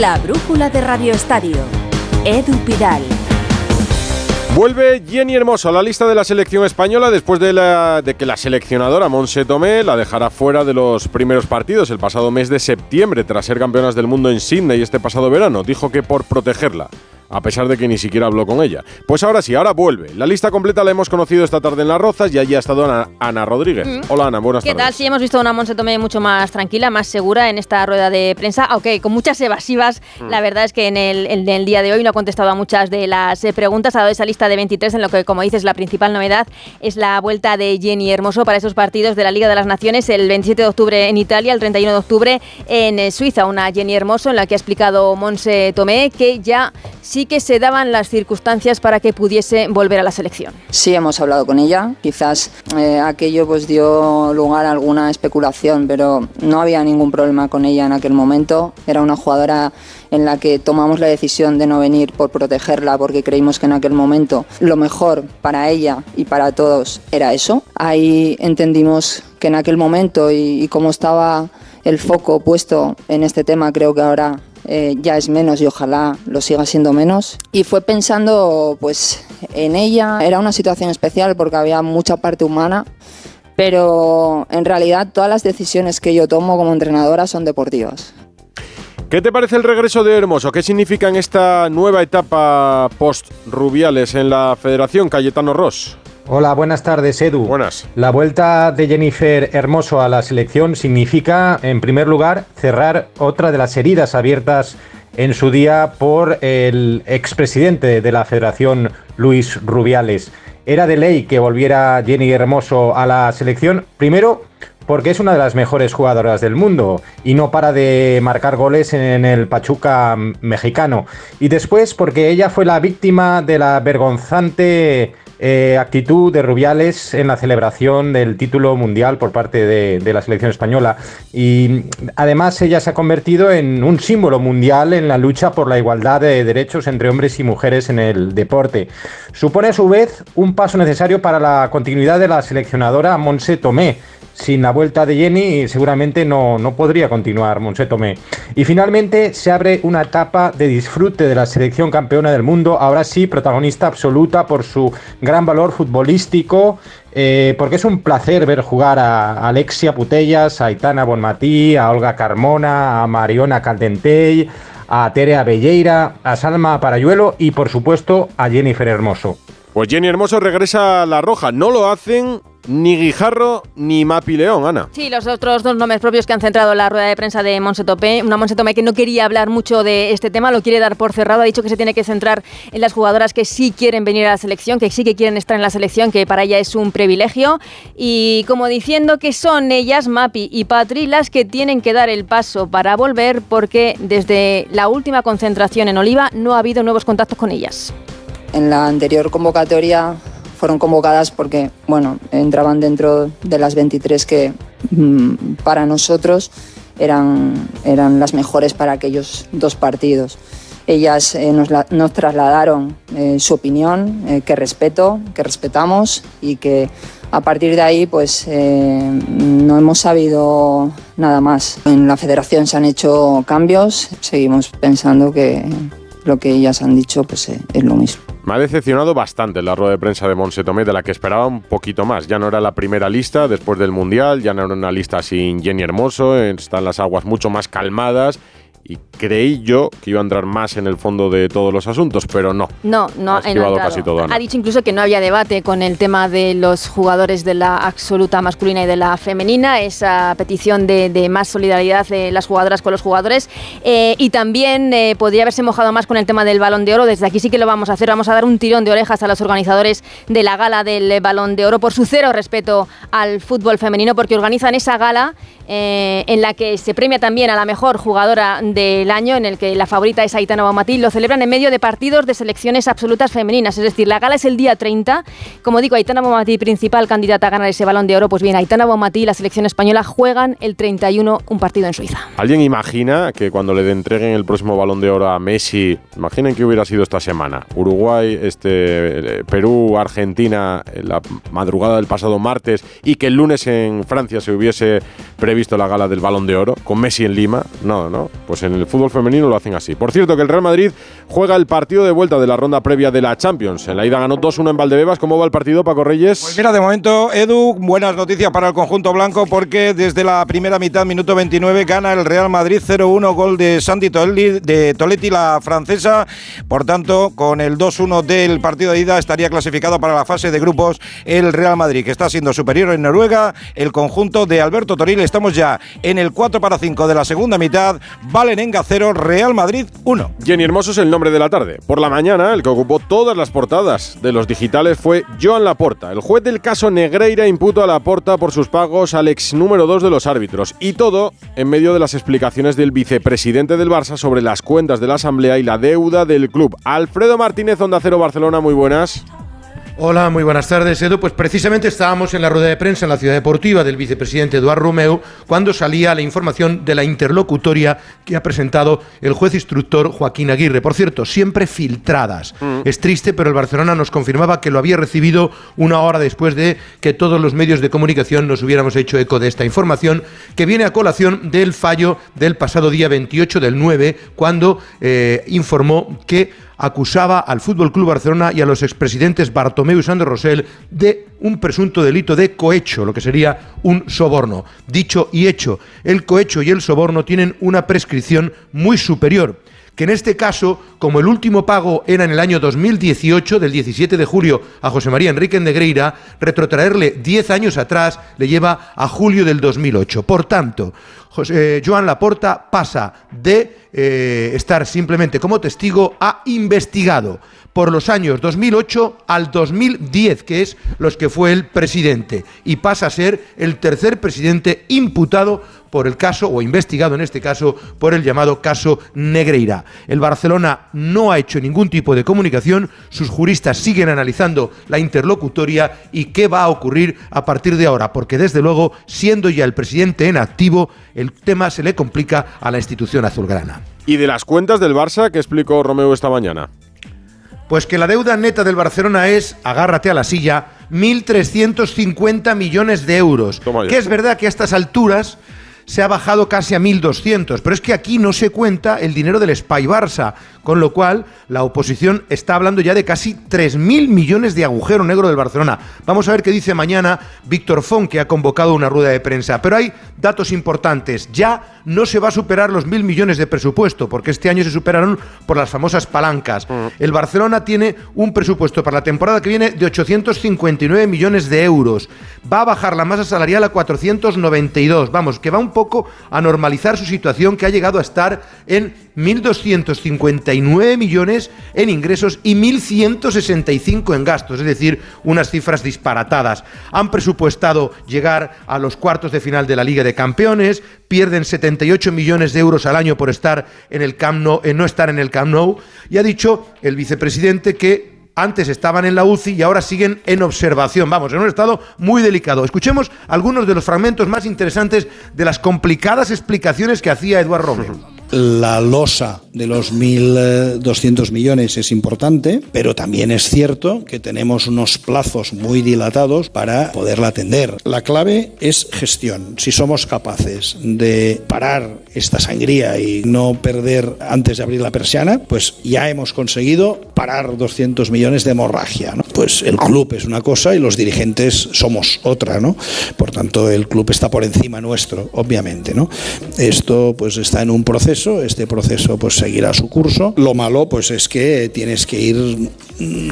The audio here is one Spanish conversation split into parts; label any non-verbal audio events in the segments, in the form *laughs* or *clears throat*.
La brújula de Radio Estadio. Edu Pidal. Vuelve Jenny Hermoso a la lista de la selección española después de, que la seleccionadora Monse Tomé la dejara fuera de los primeros partidos el pasado mes de septiembre tras ser campeonas del mundo en Sydney este pasado verano. Dijo que por protegerla a pesar de que ni siquiera habló con ella. Pues ahora sí, ahora vuelve. La lista completa la hemos conocido esta tarde en Las Rozas y allí ha estado Ana, Rodríguez. Mm. Hola Ana, buenas tardes. ¿Qué tal? Sí, hemos visto a una Monse Tomé mucho más tranquila, más segura en esta rueda de prensa, aunque con muchas evasivas. Mm. La verdad es que en el, día de hoy no ha contestado a muchas de las eh, preguntas, ha dado esa lista de 23 en lo que, como dices, la principal novedad es la vuelta de Jenny Hermoso para esos partidos de la Liga de las Naciones el 27 de octubre en Italia, el 31 de octubre en eh, Suiza. Una Jenny Hermoso en la que ha explicado Monse Tomé que ya sí que se daban las circunstancias para que pudiese volver a la selección. Sí, hemos hablado con ella. Quizás eh, aquello pues dio lugar a alguna especulación, pero no había ningún problema con ella en aquel momento. Era una jugadora en la que tomamos la decisión de no venir por protegerla porque creímos que en aquel momento lo mejor para ella y para todos era eso. Ahí entendimos que en aquel momento y, y estaba el foco puesto en este tema, creo que ahora eh, ya es menos y ojalá lo siga siendo menos. Y fue pensando pues en ella, era una situación especial porque había mucha parte humana, pero en realidad todas las decisiones que yo tomo como entrenadora son deportivas. ¿Qué te parece el regreso de Hermoso? ¿Qué significa en esta nueva etapa post-Rubiales en la Federación Cayetano Ross? Hola, buenas tardes, Edu. Buenas. La vuelta de Jennifer Hermoso a la selección significa, en primer lugar, cerrar otra de las heridas abiertas en su día por el expresidente de la Federación, Luis Rubiales. Era de ley que volviera Jenny Hermoso a la selección, primero porque es una de las mejores jugadoras del mundo y no para de marcar goles en el Pachuca mexicano. Y después porque ella fue la víctima de la vergonzante eh, actitud de Rubiales en la celebración del título mundial por parte de, la selección española. Y además ella se ha convertido en un símbolo mundial en la lucha por la igualdad de derechos entre hombres y mujeres en el deporte. Supone a su vez un paso necesario para la continuidad de la seleccionadora Monse Tomé sin la vuelta de Jenny seguramente no, no podría continuar Monse Tomé. Y finalmente se abre una etapa de disfrute de la selección campeona del mundo, ahora sí protagonista absoluta por su gran valor futbolístico, eh, porque es un placer ver jugar a Alexia Putellas, a Aitana Bonmatí, a Olga Carmona, a Mariona Caldentey, a Terea Belleira, a Salma Parayuelo y por supuesto a Jennifer Hermoso. Pues Jenny Hermoso regresa a La Roja. No lo hacen ni Guijarro ni Mapi León, Ana. Sí, los otros dos nombres propios que han centrado la rueda de prensa de Monse Topé. Una Monse Topé que no quería hablar mucho de este tema, lo quiere dar por cerrado. Ha dicho que se tiene que centrar en las jugadoras que sí quieren venir a la selección, que sí que quieren estar en la selección, que para ella es un privilegio. Y como diciendo que son ellas, Mapi y Patri, las que tienen que dar el paso para volver, porque desde la última concentración en Oliva no ha habido nuevos contactos con ellas. En la anterior convocatoria fueron convocadas porque, bueno, entraban dentro de las 23 que mm, para nosotros eran, eran las mejores para aquellos dos partidos. Ellas eh, nos, trasladaron eh, su opinión, eh, que respeto, que respetamos y que a partir de ahí pues no hemos sabido nada más. En la federación se han hecho cambios, seguimos pensando que lo que ellas han dicho pues es lo mismo. Me ha decepcionado bastante la rueda de prensa de Monse Tomé, de la que esperaba un poquito más. Ya no era la primera lista después del Mundial, ya no era una lista sin Jenny Hermoso, están las aguas mucho más calmadas y creí yo que iba a entrar más en el fondo de todos los asuntos, pero no. No, no ha, casi todo, ha dicho incluso que no había debate con el tema de los jugadores de la absoluta masculina y de la femenina, esa petición de, más solidaridad de las jugadoras con los jugadores. Eh, y también eh, podría haberse mojado más con el tema del balón de oro. Desde aquí sí que lo vamos a hacer. Vamos a dar un tirón de orejas a los organizadores de la gala del balón de oro por su cero respeto al fútbol femenino, porque organizan esa gala eh, en la que se premia también a la mejor jugadora del año, en el que la favorita es Aitana Baumatí. Lo celebran en medio de partidos de selecciones absolutas femeninas. Es decir, la gala es el día 30. Como digo, Aitana Baumatí, principal candidata a ganar ese balón de oro. Pues bien, Aitana Baumatí y la selección española juegan el 31 un partido en Suiza. ¿Alguien imagina que cuando le entreguen el próximo balón de oro a Messi, imaginen que hubiera sido esta semana? Uruguay, este, Perú, Argentina, la madrugada del pasado martes y que el lunes en Francia se hubiese visto la gala del Balón de Oro con Messi en Lima. No, no. Pues en el fútbol femenino lo hacen así. Por cierto, que el Real Madrid juega el partido de vuelta de la ronda previa de la Champions. En la ida ganó 2-1 en Valdebebas. ¿Cómo va el partido, Paco Reyes? Pues mira, de momento, Edu, buenas noticias para el conjunto blanco porque desde la primera mitad, minuto 29, gana el Real Madrid 0-1, gol de Santi de Toletti, la francesa. Por tanto, con el 2-1 del partido de ida estaría clasificado para la fase de grupos el Real Madrid, que está siendo superior en Noruega. El conjunto de Alberto Toril, estamos ya en el 4 para 5 de la segunda mitad. Valenenga 0, Real Madrid 1. Jenny Hermoso es el nombre de la tarde. Por la mañana, el que ocupó todas las portadas de los digitales fue Joan Laporta. El juez del caso Negreira imputó a Laporta por sus pagos al ex número 2 de los árbitros. Y todo en medio de las explicaciones del vicepresidente del Barça sobre las cuentas de la Asamblea y la deuda del club. Alfredo Martínez, Onda Cero Barcelona, muy buenas. Hola, muy buenas tardes, Edu. Pues precisamente estábamos en la rueda de prensa en la ciudad deportiva del vicepresidente Eduardo Romeo cuando salía la información de la interlocutoria que ha presentado el juez instructor Joaquín Aguirre. Por cierto, siempre filtradas. Mm. Es triste, pero el Barcelona nos confirmaba que lo había recibido una hora después de que todos los medios de comunicación nos hubiéramos hecho eco de esta información, que viene a colación del fallo del pasado día 28 del 9, cuando eh, informó que acusaba al Fútbol Club Barcelona y a los expresidentes Bartomeu y Sandro Rosell de un presunto delito de cohecho, lo que sería un soborno. Dicho y hecho, el cohecho y el soborno tienen una prescripción muy superior que en este caso, como el último pago era en el año 2018, del 17 de julio, a José María Enrique Negreira, retrotraerle 10 años atrás le lleva a julio del 2008. Por tanto, José, Joan Laporta pasa de eh, estar simplemente como testigo a investigado por los años 2008 al 2010, que es los que fue el presidente, y pasa a ser el tercer presidente imputado por el caso, o investigado en este caso, por el llamado caso Negreira. El Barcelona no ha hecho ningún tipo de comunicación, sus juristas siguen analizando la interlocutoria y qué va a ocurrir a partir de ahora, porque desde luego, siendo ya el presidente en activo, el tema se le complica a la institución azulgrana. ¿Y de las cuentas del Barça que explicó Romeo esta mañana? Pues que la deuda neta del Barcelona es, agárrate a la silla, 1.350 millones de euros. Que es verdad que a estas alturas se ha bajado casi a 1.200, pero es que aquí no se cuenta el dinero del Spy Barça, con lo cual la oposición está hablando ya de casi 3.000 millones de agujero negro del Barcelona. Vamos a ver qué dice mañana Víctor Font, que ha convocado una rueda de prensa. Pero hay datos importantes. Ya no se va a superar los 1.000 millones de presupuesto, porque este año se superaron por las famosas palancas. Mm. El Barcelona tiene un presupuesto para la temporada que viene de 859 millones de euros. Va a bajar la masa salarial a 492. Vamos, que va un poco a normalizar su situación que ha llegado a estar en 1.259 millones en ingresos y 1.165 en gastos, es decir, unas cifras disparatadas. Han presupuestado llegar a los cuartos de final de la Liga de Campeones, pierden 78 millones de euros al año por estar en el Camp en no estar en el Camp Nou, y ha dicho el vicepresidente que antes estaban en la UCI y ahora siguen en observación. Vamos, en un estado muy delicado. Escuchemos algunos de los fragmentos más interesantes de las complicadas explicaciones que hacía Eduardo Romero. *laughs* La losa de los 1.200 millones es importante, pero también es cierto que tenemos unos plazos muy dilatados para poderla atender. La clave es gestión. Si somos capaces de parar esta sangría y no perder antes de abrir la persiana, pues ya hemos conseguido parar 200 millones de hemorragia. Pues el club es una cosa y los dirigentes somos otra, ¿no? Por tanto, el club está por encima nuestro, obviamente, ¿no? Esto pues está en un proceso este proceso pues seguirá su curso. Lo malo pues es que tienes que ir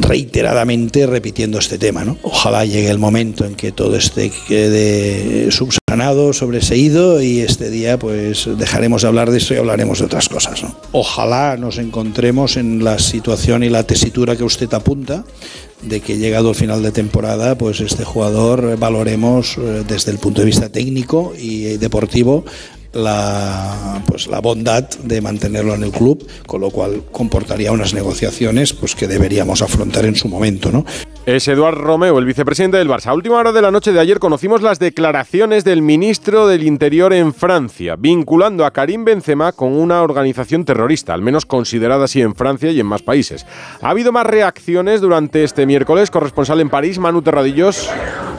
reiteradamente repitiendo este tema, ¿no? Ojalá llegue el momento en que todo esté quede subsanado, sobreseído y este día pues dejaremos de hablar de eso y hablaremos de otras cosas, Ojalá nos encontremos en la situación y la tesitura que usted apunta de que llegado el final de temporada, pues este jugador valoremos eh, desde el punto de vista técnico y deportivo la, pues, la bondad de mantenerlo en el club, con lo cual comportaría unas negociaciones pues, que deberíamos afrontar en su momento. ¿no? Es Eduard Romeo, el vicepresidente del Barça. A última hora de la noche de ayer conocimos las declaraciones del ministro del Interior en Francia, vinculando a Karim Benzema con una organización terrorista, al menos considerada así en Francia y en más países. ¿Ha habido más reacciones durante este miércoles? Corresponsal en París, Manu Terradillos.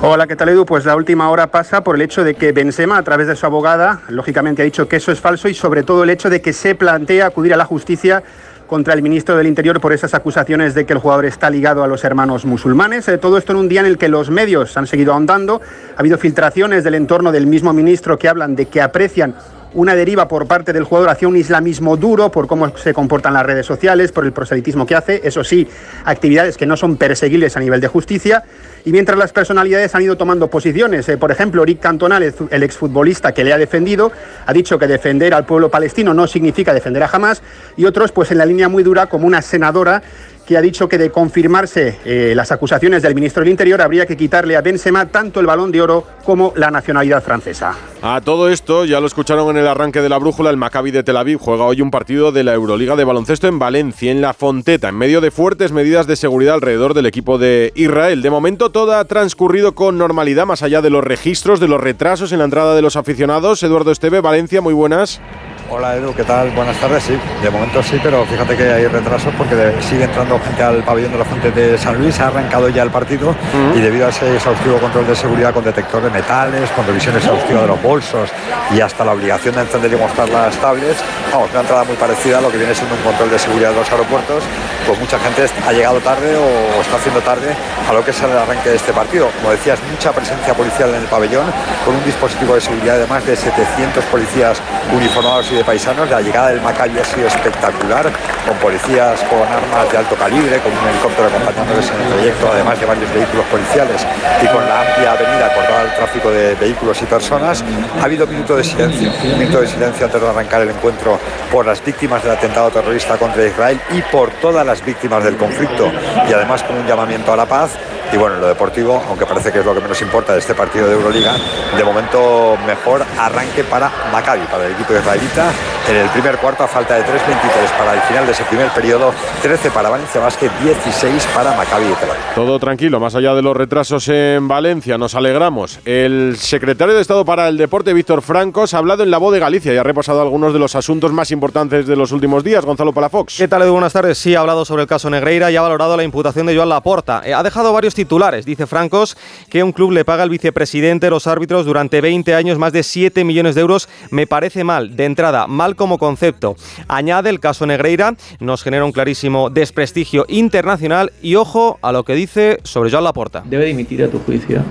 Hola, ¿qué tal Edu? Pues la última hora pasa por el hecho de que Benzema, a través de su abogada, lógicamente ha dicho que eso es falso y sobre todo el hecho de que se plantea acudir a la justicia contra el ministro del Interior por esas acusaciones de que el jugador está ligado a los hermanos musulmanes. Eh, todo esto en un día en el que los medios han seguido ahondando. Ha habido filtraciones del entorno del mismo ministro que hablan de que aprecian una deriva por parte del jugador hacia un islamismo duro, por cómo se comportan las redes sociales, por el proselitismo que hace, eso sí, actividades que no son perseguibles a nivel de justicia. Y mientras las personalidades han ido tomando posiciones, eh, por ejemplo, Eric Cantona, el exfutbolista que le ha defendido, ha dicho que defender al pueblo palestino no significa defender a Hamas, y otros, pues en la línea muy dura, como una senadora que ha dicho que de confirmarse eh, las acusaciones del ministro del Interior habría que quitarle a Benzema tanto el balón de oro como la nacionalidad francesa. A todo esto, ya lo escucharon en el arranque de la brújula, el Maccabi de Tel Aviv juega hoy un partido de la Euroliga de baloncesto en Valencia, en la Fonteta, en medio de fuertes medidas de seguridad alrededor del equipo de Israel. De momento todo ha transcurrido con normalidad, más allá de los registros, de los retrasos en la entrada de los aficionados. Eduardo Esteve, Valencia, muy buenas. Hola Edu, ¿qué tal? Buenas tardes, sí. De momento sí, pero fíjate que hay retrasos porque sigue entrando gente al pabellón de la Fuente de San Luis, ha arrancado ya el partido y debido a ese exhaustivo control de seguridad con detector de metales, con revisión exhaustiva de los bolsos y hasta la obligación de encender y mostrar las tablets, vamos, una entrada muy parecida a lo que viene siendo un control de seguridad de los aeropuertos, pues mucha gente ha llegado tarde o está haciendo tarde a lo que es el arranque de este partido. Como decías, mucha presencia policial en el pabellón, con un dispositivo de seguridad de más de 700 policías uniformados de paisanos. La llegada del Maccabi ha sido espectacular, con policías con armas de alto calibre, con un helicóptero acompañándoles en el trayecto, además de varios vehículos policiales y con la amplia avenida cortada al tráfico de vehículos y personas. Ha habido minuto de silencio, un minuto de silencio antes de arrancar el encuentro por las víctimas del atentado terrorista contra Israel y por todas las víctimas del conflicto y además con un llamamiento a la paz y bueno, en lo deportivo, aunque parece que es lo que menos importa de este partido de Euroliga, de momento mejor arranque para Maccabi, para el equipo israelita. En el primer cuarto, a falta de 3.23 para el final de ese primer periodo, 13 para Valencia Basket, 16 para Maccabi de Tel Todo tranquilo, más allá de los retrasos en Valencia, nos alegramos. El secretario de Estado para el Deporte, Víctor Francos, ha hablado en la voz de Galicia y ha repasado algunos de los asuntos más importantes de los últimos días. Gonzalo Palafox. ¿Qué tal, Edu? Buenas tardes. Sí, ha hablado sobre el caso Negreira y ha valorado la imputación de Joan Laporta. Eh, ha dejado varios titulares. Dice Francos que un club le paga al vicepresidente los árbitros durante 20 años más de 7 millones de euros. Me parece mal, de entrada, mal como concepto. Añade el caso Negreira, nos genera un clarísimo desprestigio internacional y ojo a lo que dice sobre Joan Laporta. Debe dimitir a tu juicio.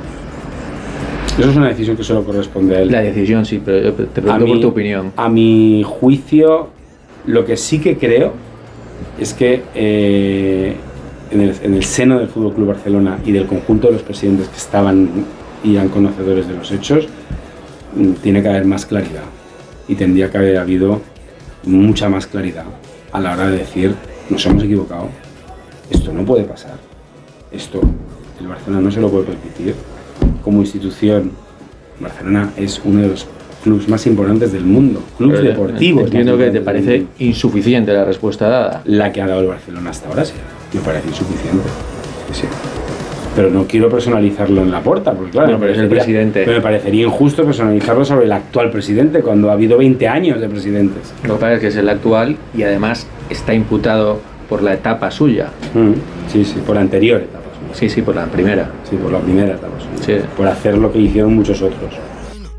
Eso es una decisión que solo corresponde a él. La decisión sí, pero yo te pregunto por tu opinión. A mi juicio, lo que sí que creo es que eh, en el, seno del Fútbol Club Barcelona y del conjunto de los presidentes que estaban y eran conocedores de los hechos, mm, tiene que haber más claridad y tendría que haber habido mucha más claridad a la hora de decir nos hemos equivocado, esto no puede pasar, esto el Barcelona no se lo puede permitir. Como institución, Barcelona es uno de los clubes más importantes del mundo, clubes deportivos. Entiendo que te parece insuficiente la respuesta dada. La que ha dado el Barcelona hasta ahora sí me parece insuficiente. Pero no quiero personalizarlo en la puerta, porque claro, pero, el presidente. me parecería injusto personalizarlo sobre el actual presidente cuando ha habido 20 años de presidentes. Lo que pasa es que es el actual y además está imputado por la etapa suya. Mm, sí, sí, por la anterior etapa suya. Sí, sí, por la primera. Sí, por la primera etapa suya. Sí. Por hacer lo que hicieron muchos otros.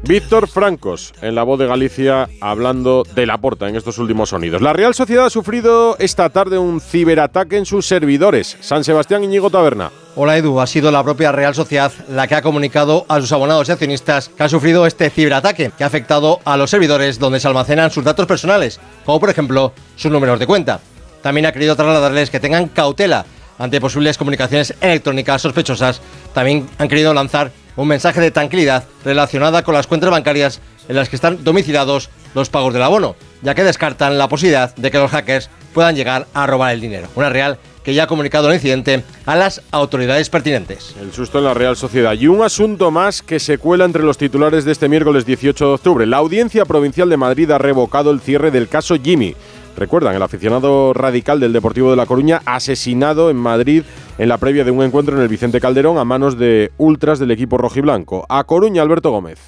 Víctor Francos, en la voz de Galicia, hablando de la porta en estos últimos sonidos. La Real Sociedad ha sufrido esta tarde un ciberataque en sus servidores. San Sebastián Iñigo Taberna. Hola Edu, ha sido la propia Real Sociedad la que ha comunicado a sus abonados y accionistas que ha sufrido este ciberataque que ha afectado a los servidores donde se almacenan sus datos personales, como por ejemplo sus números de cuenta. También ha querido trasladarles que tengan cautela ante posibles comunicaciones electrónicas sospechosas. También han querido lanzar un mensaje de tranquilidad relacionada con las cuentas bancarias en las que están domiciliados los pagos del abono, ya que descartan la posibilidad de que los hackers puedan llegar a robar el dinero. Una Real que ya ha comunicado el incidente a las autoridades pertinentes. El susto en la Real Sociedad. Y un asunto más que se cuela entre los titulares de este miércoles 18 de octubre. La Audiencia Provincial de Madrid ha revocado el cierre del caso Jimmy. Recuerdan, el aficionado radical del Deportivo de La Coruña asesinado en Madrid en la previa de un encuentro en el Vicente Calderón a manos de ultras del equipo rojiblanco. A Coruña, Alberto Gómez.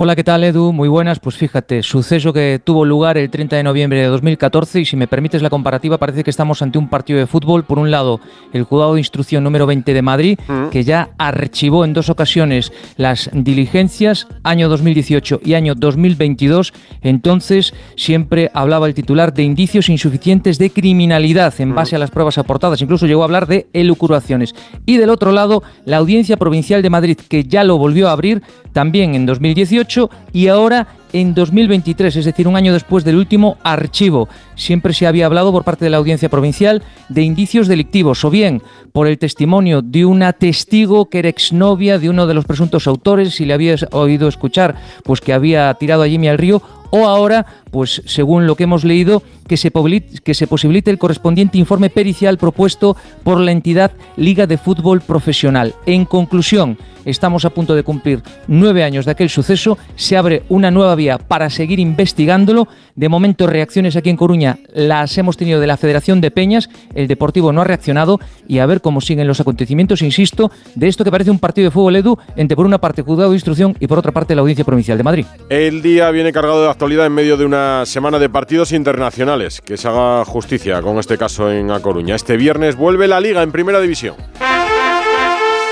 Hola, ¿qué tal Edu? Muy buenas. Pues fíjate, suceso que tuvo lugar el 30 de noviembre de 2014 y si me permites la comparativa parece que estamos ante un partido de fútbol. Por un lado, el juzgado de instrucción número 20 de Madrid, mm. que ya archivó en dos ocasiones las diligencias, año 2018 y año 2022. Entonces, siempre hablaba el titular de indicios insuficientes de criminalidad en base a las pruebas aportadas. Incluso llegó a hablar de elucubraciones. Y del otro lado, la Audiencia Provincial de Madrid, que ya lo volvió a abrir también en 2018 y ahora en 2023, es decir, un año después del último archivo. Siempre se había hablado por parte de la audiencia provincial de indicios delictivos, o bien por el testimonio de una testigo que era exnovia de uno de los presuntos autores, si le habías oído escuchar, pues que había tirado a Jimmy al río, o ahora, pues según lo que hemos leído, que se, que se posibilite el correspondiente informe pericial propuesto por la entidad Liga de Fútbol Profesional. En conclusión, estamos a punto de cumplir nueve años de aquel suceso, se abre una nueva vía para seguir investigándolo. De momento, reacciones aquí en Coruña las hemos tenido de la Federación de Peñas, el Deportivo no ha reaccionado y a ver cómo siguen los acontecimientos, insisto, de esto que parece un partido de fútbol edu entre por una parte juzgado de instrucción y por otra parte la Audiencia Provincial de Madrid. El día viene cargado de actualidad en medio de una semana de partidos internacionales. Que se haga justicia con este caso en A Coruña. Este viernes vuelve la liga en primera división.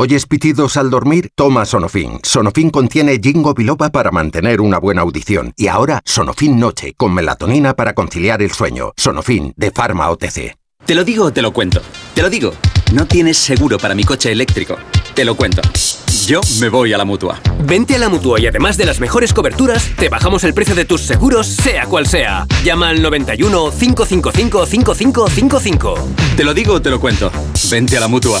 ¿Oyes pitidos al dormir? Toma Sonofin. Sonofin contiene Jingo biloba para mantener una buena audición. Y ahora Sonofin Noche, con melatonina para conciliar el sueño. Sonofin, de Pharma OTC. Te lo digo o te lo cuento. Te lo digo. No tienes seguro para mi coche eléctrico. Te lo cuento. Yo me voy a la mutua. Vente a la mutua y además de las mejores coberturas, te bajamos el precio de tus seguros, sea cual sea. Llama al 91 555 5555. Te lo digo o te lo cuento. Vente a la mutua.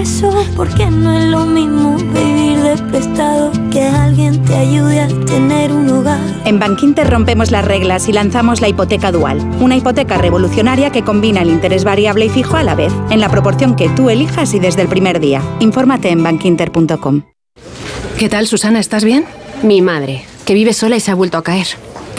progreso, porque no es lo mismo vivir de prestado que alguien te ayude a tener un hogar. En Bankinter rompemos las reglas y lanzamos la hipoteca dual, una hipoteca revolucionaria que combina el interés variable y fijo a la vez, en la proporción que tú elijas y desde el primer día. Infórmate en bankinter.com. ¿Qué tal, Susana? ¿Estás bien? Mi madre, que vive sola y se ha vuelto a caer.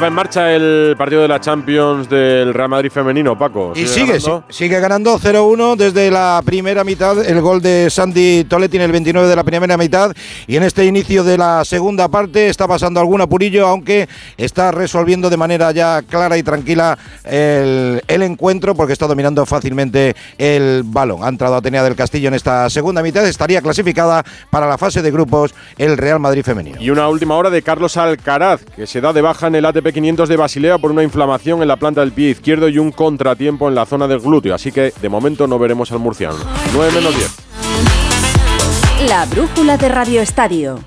Estaba en marcha el partido de la Champions del Real Madrid femenino, Paco. Y sigue, ganando? sigue ganando 0-1 desde la primera mitad. El gol de Sandy Toletti en el 29 de la primera mitad. Y en este inicio de la segunda parte está pasando algún apurillo, aunque está resolviendo de manera ya clara y tranquila el, el encuentro porque está dominando fácilmente el balón. Ha entrado Atenea del Castillo en esta segunda mitad. Estaría clasificada para la fase de grupos el Real Madrid femenino. Y una última hora de Carlos Alcaraz, que se da de baja en el ATP 500 de Basilea por una inflamación en la planta del pie izquierdo y un contratiempo en la zona del glúteo. Así que de momento no veremos al murciano. 9 menos 10. La brújula de Radio Estadio.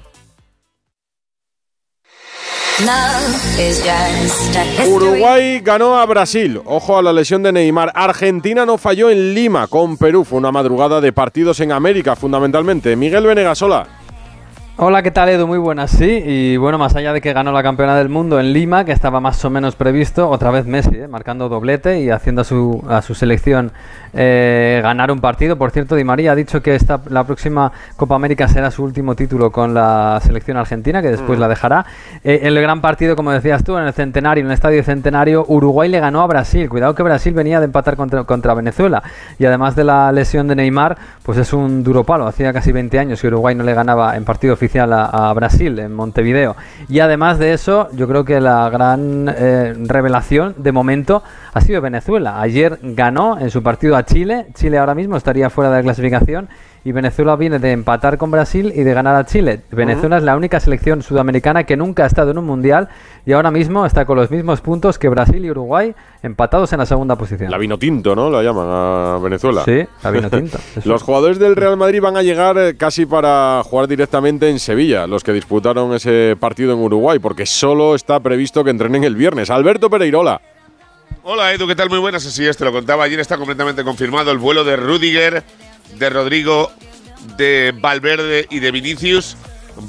Uruguay ganó a Brasil. Ojo a la lesión de Neymar. Argentina no falló en Lima con Perú. Fue una madrugada de partidos en América, fundamentalmente. Miguel Venegasola. Hola, ¿qué tal Edu? Muy buenas, sí. Y bueno, más allá de que ganó la campeona del mundo en Lima, que estaba más o menos previsto, otra vez Messi, ¿eh? marcando doblete y haciendo a su, a su selección eh, ganar un partido. Por cierto, Di María ha dicho que esta, la próxima Copa América será su último título con la selección argentina, que después mm. la dejará. Eh, el gran partido, como decías tú, en el Centenario, en el Estadio Centenario, Uruguay le ganó a Brasil. Cuidado que Brasil venía de empatar contra, contra Venezuela. Y además de la lesión de Neymar, pues es un duro palo. Hacía casi 20 años que Uruguay no le ganaba en partido oficial a, a Brasil, en Montevideo. Y además de eso, yo creo que la gran eh, revelación de momento ha sido Venezuela. Ayer ganó en su partido a Chile. Chile ahora mismo estaría fuera de la clasificación y Venezuela viene de empatar con Brasil y de ganar a Chile. Venezuela es la única selección sudamericana que nunca ha estado en un mundial y ahora mismo está con los mismos puntos que Brasil y Uruguay, empatados en la segunda posición. La vino tinto, ¿no? La llaman a Venezuela. Sí, la vino tinto. *laughs* Los jugadores del Real Madrid van a llegar eh, casi para jugar directamente en Sevilla, los que disputaron ese partido en Uruguay, porque solo está previsto que entrenen el viernes. Alberto Pereirola. Hola Edu, ¿qué tal? Muy buenas. Así es, te lo contaba ayer, está completamente confirmado el vuelo de Rudiger, de Rodrigo, de Valverde y de Vinicius.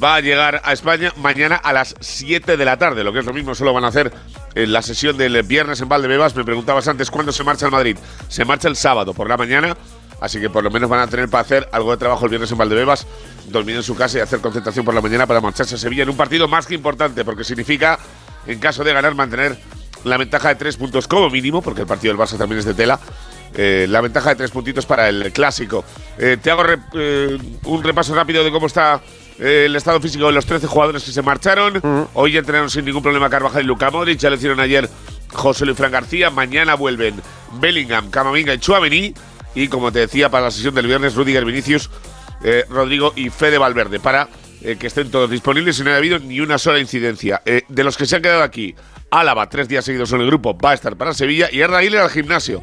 Va a llegar a España mañana a las 7 de la tarde, lo que es lo mismo, solo van a hacer en la sesión del viernes en Valdebebas. Me preguntabas antes cuándo se marcha el Madrid. Se marcha el sábado por la mañana, así que por lo menos van a tener para hacer algo de trabajo el viernes en Valdebebas, dormir en su casa y hacer concentración por la mañana para marcharse a Sevilla en un partido más que importante, porque significa, en caso de ganar, mantener la ventaja de tres puntos como mínimo, porque el partido del Barça también es de tela. Eh, la ventaja de tres puntitos para el clásico. Eh, te hago eh, un repaso rápido de cómo está eh, el estado físico de los 13 jugadores que se marcharon. Hoy ya entrenaron sin ningún problema Carvajal y Luca Modric. Ya lo hicieron ayer José Luis Fran García. Mañana vuelven Bellingham, Camavinga y Chuamení. Y como te decía, para la sesión del viernes, Rudiger, Vinicius, eh, Rodrigo y Fede Valverde. Para eh, que estén todos disponibles y no haya habido ni una sola incidencia. De los que se han quedado aquí, Álava, tres días seguidos en el grupo, va a estar para Sevilla y Erda al gimnasio.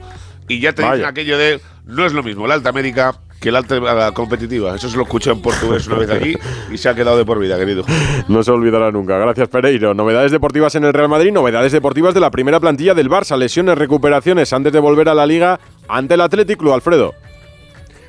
Y ya te dicen aquello de no es lo mismo la alta médica que la alta competitiva. Eso se lo escuché en portugués una vez aquí y se ha quedado de por vida, querido. No se olvidará nunca. Gracias, Pereiro. Novedades deportivas en el Real Madrid, novedades deportivas de la primera plantilla del Barça. Lesiones, recuperaciones antes de volver a la liga ante el Athletic Club, Alfredo.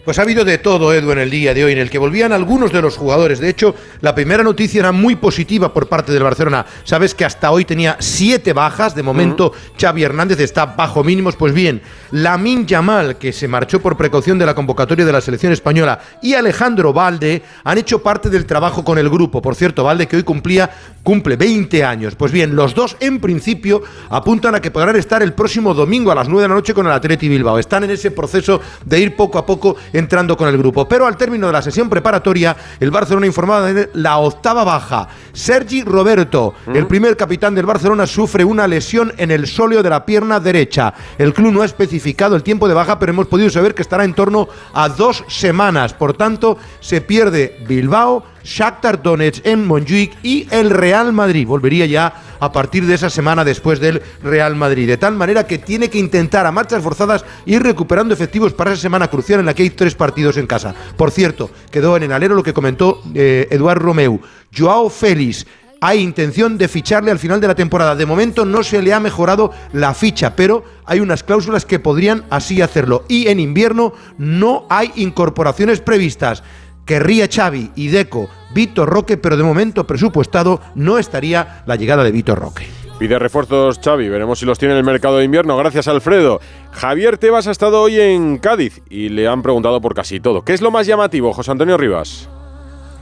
Pues ha habido de todo, Edu, en el día de hoy, en el que volvían algunos de los jugadores. De hecho, la primera noticia era muy positiva por parte del Barcelona. Sabes que hasta hoy tenía siete bajas. De momento, Xavi Hernández está bajo mínimos. Pues bien, Lamin Yamal, que se marchó por precaución de la convocatoria de la selección española, y Alejandro Valde han hecho parte del trabajo con el grupo. Por cierto, Valde, que hoy cumplía, cumple 20 años. Pues bien, los dos, en principio, apuntan a que podrán estar el próximo domingo a las 9 de la noche con el Atleti Bilbao. Están en ese proceso de ir poco a poco entrando con el grupo. Pero al término de la sesión preparatoria, el Barcelona informaba de la octava baja. Sergi Roberto, el primer capitán del Barcelona, sufre una lesión en el sóleo de la pierna derecha. El club no ha especificado el tiempo de baja, pero hemos podido saber que estará en torno a dos semanas. Por tanto, se pierde Bilbao, Shakhtar Donetsk en Montjuic y el Real Madrid. Volvería ya a partir de esa semana después del Real Madrid. De tal manera que tiene que intentar a marchas forzadas ir recuperando efectivos para esa semana crucial en la que hay tres partidos en casa. Por cierto, quedó en el alero lo que comentó eh, Eduard Romeu. Joao Félix hay intención de ficharle al final de la temporada. De momento no se le ha mejorado la ficha, pero hay unas cláusulas que podrían así hacerlo. Y en invierno no hay incorporaciones previstas. Querría Xavi y Deco Víctor Roque, pero de momento presupuestado no estaría la llegada de Víctor Roque. Pide refuerzos Xavi, veremos si los tiene en el mercado de invierno. Gracias, Alfredo. Javier Tebas ha estado hoy en Cádiz y le han preguntado por casi todo. ¿Qué es lo más llamativo, José Antonio Rivas?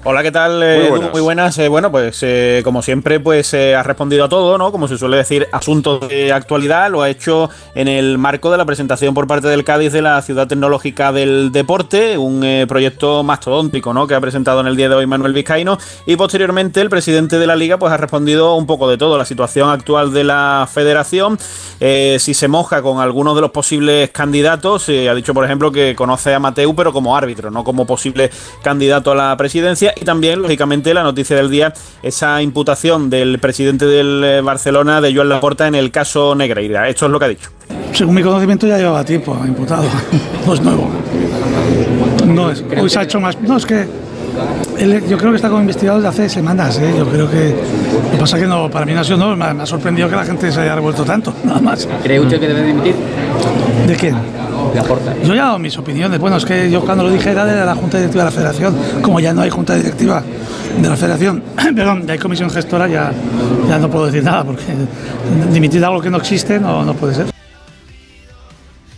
Hola, ¿qué tal? Eh, Muy Edu? buenas. Muy buenas. Eh, bueno, pues eh, como siempre, pues eh, ha respondido a todo, ¿no? Como se suele decir, asuntos de actualidad. Lo ha hecho en el marco de la presentación por parte del Cádiz de la Ciudad Tecnológica del Deporte, un eh, proyecto mastodóntico, ¿no? Que ha presentado en el día de hoy Manuel Vizcaíno. Y posteriormente el presidente de la Liga, pues ha respondido un poco de todo. La situación actual de la federación, eh, si se moja con algunos de los posibles candidatos. eh, ha dicho, por ejemplo, que conoce a Mateu, pero como árbitro, no como posible candidato a la presidencia. Y también, lógicamente, la noticia del día, esa imputación del presidente del eh, Barcelona, de Joan Laporta, en el caso Negreira. Esto es lo que ha dicho. Según mi conocimiento ya llevaba tiempo imputado, *laughs* no es nuevo. No es, hoy se ha hecho más... No, es que él- yo creo que está como investigado desde hace semanas, ¿eh? yo creo que... Lo que pasa que no, para mí no ha sido no, me ha, me ha sorprendido que la gente se haya revuelto tanto, *laughs* nada más. ¿Cree usted que debe dimitir? ¿De quién? Yo ya he dado mis opiniones. Bueno, es que yo cuando lo dije era de la Junta Directiva de la Federación. Como ya no hay Junta Directiva de la Federación, *clears throat* perdón, ya hay comisión gestora, ya, ya no puedo decir nada, porque dimitir algo que no existe no, no puede ser.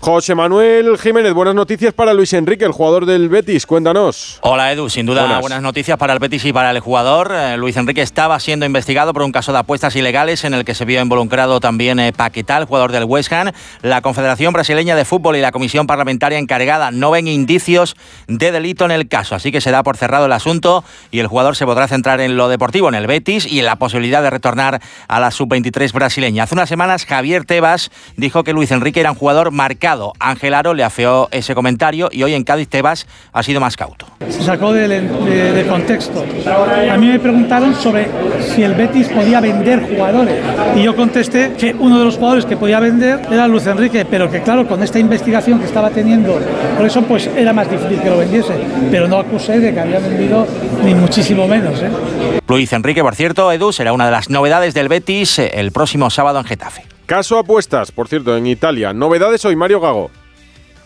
José Manuel Jiménez, buenas noticias para Luis Enrique, el jugador del Betis. Cuéntanos. Hola Edu, sin duda buenas, noticias para el Betis y para el jugador. Eh, Luis Enrique estaba siendo investigado por un caso de apuestas ilegales en el que se vio involucrado también eh, Paquetá, jugador del West Ham. La Confederación Brasileña de Fútbol y la Comisión Parlamentaria encargada no ven indicios de delito en el caso, así que se da por cerrado el asunto y el jugador se podrá centrar en lo deportivo, en el Betis y en la posibilidad de retornar a la sub-23 brasileña. Hace unas semanas Javier Tebas dijo que Luis Enrique era un jugador marcado Ángel Aro le afeó ese comentario y hoy en Cádiz Tebas ha sido más cauto. Se sacó de, contexto. A mí me preguntaron sobre si el Betis podía vender jugadores y yo contesté que uno de los jugadores que podía vender era Luis Enrique, pero que claro, con esta investigación que estaba teniendo, por eso pues era más difícil que lo vendiese, pero no acusé de que había vendido ni muchísimo menos. ¿eh? Luis Enrique, por cierto, Edu, será una de las novedades del Betis eh, el próximo sábado en Getafe. Caso apuestas, por cierto, en Italia. Novedades hoy, Mario Gago.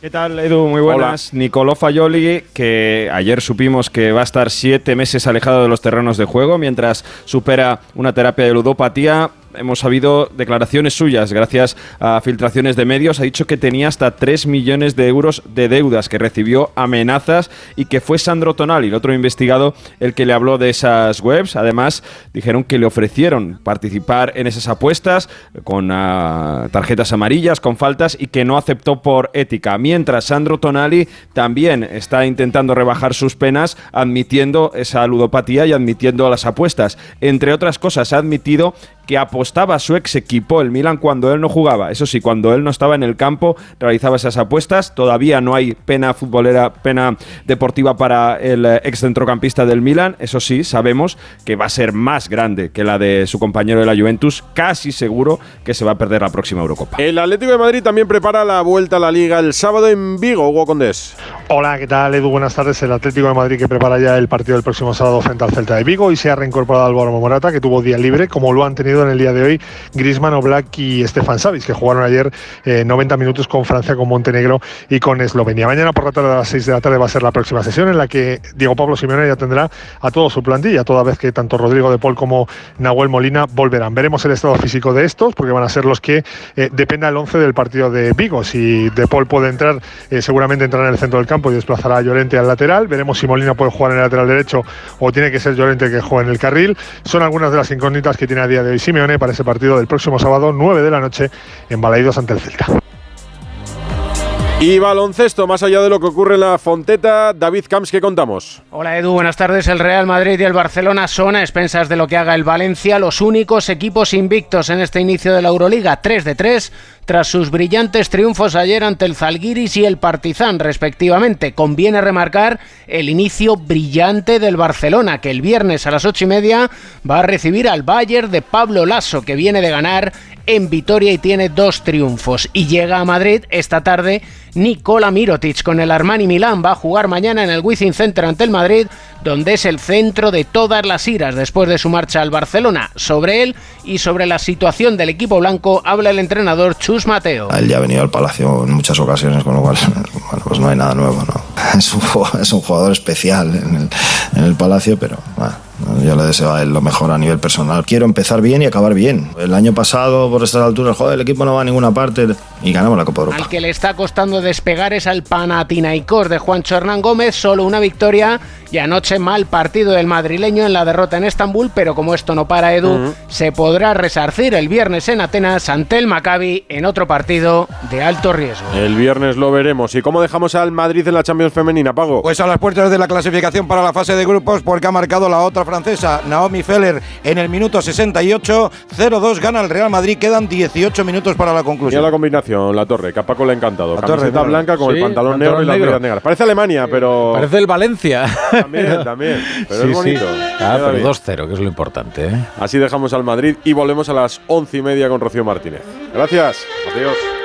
¿Qué tal, Edu? Muy buenas. Nicolò Fayoli, que ayer supimos que va a estar siete meses alejado de los terrenos de juego mientras supera una terapia de ludopatía hemos sabido declaraciones suyas gracias a filtraciones de medios. Ha dicho que tenía hasta 3 millones de euros de deudas, que recibió amenazas y que fue Sandro Tonali, el otro investigado, el que le habló de esas webs. Además, dijeron que le ofrecieron participar en esas apuestas con ah, tarjetas amarillas, con faltas y que no aceptó por ética. Mientras Sandro Tonali también está intentando rebajar sus penas, admitiendo esa ludopatía y admitiendo las apuestas. Entre otras cosas, ha admitido que apostaba a su ex equipo, el Milan, cuando él no jugaba. Eso sí, cuando él no estaba en el campo, realizaba esas apuestas. Todavía no hay pena futbolera, pena deportiva para el eh, ex centrocampista del Milan. Eso sí, sabemos que va a ser más grande que la de su compañero de la Juventus. Casi seguro que se va a perder la próxima Eurocopa. El Atlético de Madrid también prepara la vuelta a la Liga el sábado en Vigo, Hugo Condés. Hola, ¿qué tal, Edu? Buenas tardes. El Atlético de Madrid que prepara ya el partido del próximo sábado frente al Celta de Vigo y se ha reincorporado Álvaro Morata, que tuvo día libre, como lo han tenido en el día de hoy Grisman, Oblak y Stefan Savic, que jugaron ayer 90 eh, minutos con Francia, con Montenegro y con Eslovenia. Mañana por la tarde a las 6 de la tarde va a ser la próxima sesión en la que Diego Pablo Simeone ya tendrá a todo su plantilla, toda vez que tanto Rodrigo de Paul como Nahuel Molina volverán. Veremos el estado físico de estos, porque van a ser los que eh, dependa el 11 del partido de Vigo. Si de Paul puede entrar, eh, seguramente entrará en el centro del campo y desplazará a Llorente al lateral. Veremos si Molina puede jugar en el lateral derecho o tiene que ser Llorente que juegue en el carril. Son algunas de las incógnitas que tiene a día de hoy Simeone ese partido del próximo sábado, 9 de la noche, en Balaidos ante el Celta. Y baloncesto, más allá de lo que ocurre en la Fonteta, David Camps, ¿qué contamos? Hola Edu, buenas tardes. El Real Madrid y el Barcelona son, a expensas de lo que haga el Valencia, los únicos equipos invictos en este inicio de la Euroliga, 3 de 3, tras sus brillantes triunfos ayer ante el Zalgiris y el Partizan, respectivamente. Conviene remarcar el inicio brillante del Barcelona, que el viernes a las 8 y media va a recibir al Bayern de Pablo Lasso, que viene de ganar en Vitoria y tiene dos triunfos. Y llega a Madrid esta tarde Nicola Mirotic con el Armani Milán. Va a jugar mañana en el Wizzing Center ante el Madrid, donde es el centro de todas las iras después de su marcha al Barcelona. Sobre él y sobre la situación del equipo blanco habla el entrenador Chus Mateo. Él ya ha venido al Palacio en muchas ocasiones, con lo cual *laughs* bueno, pues no hay nada nuevo. ¿no? *laughs* Es, un, es un jugador especial en el, en el Palacio, pero... yo le deseo a él lo mejor a nivel personal. Quiero empezar bien y acabar bien. El año pasado, por estas alturas, joder, el equipo no va a ninguna parte y ganamos la Copa Europa. Al que le está costando despegar es al Panathinaikos de Juancho Hernán Gómez, solo una victoria y anoche mal partido del madrileño en la derrota en Estambul, pero como esto no para Edu, se podrá resarcir el viernes en Atenas ante el Maccabi en otro partido de alto riesgo. El viernes lo veremos. ¿Y cómo dejamos al Madrid en la Champions femenina, Pago? Pues a las puertas de la clasificación para la fase de grupos porque ha marcado la otra francesa, Naomi Feller, en el minuto 68. 0-2 gana el Real Madrid. Quedan 18 minutos para la conclusión. Mira la combinación, la torre, que a Paco le ha encantado. La Camiseta blanca con el pantalón, negro y las medias negras. Parece Alemania, pero. Parece el Valencia. También, *laughs* también. Pero es bonito. Ah, pero 2-0, que es lo importante. ¿eh? Así dejamos al Madrid y volvemos a las once y media con Rocío Martínez. Gracias. Adiós.